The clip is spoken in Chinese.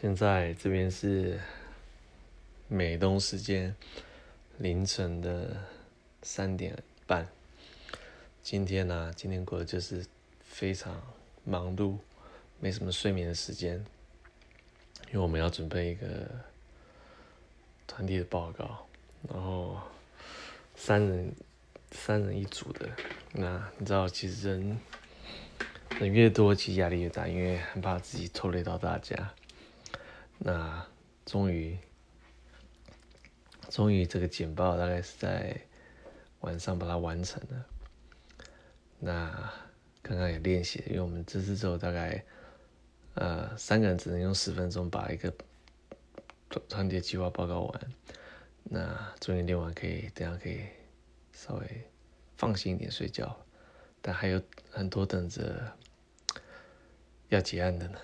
现在这边是美东时间凌晨的三点半。今天呢、今天过得就是非常忙碌，没什么睡眠的时间，因为我们要准备一个团体的报告，然后三人三人一组的。那你知道，其实人人越多，其实压力越大，因为很怕自己拖累到大家。那终于，终于这个简报大概是在晚上把它完成了。那刚刚也练习，因为我们这次之后大概呃三个人只能用十分钟把一个团体计划报告完。那终于练完，可以等下可以稍微放心一点睡觉，但还有很多等着要结案的呢。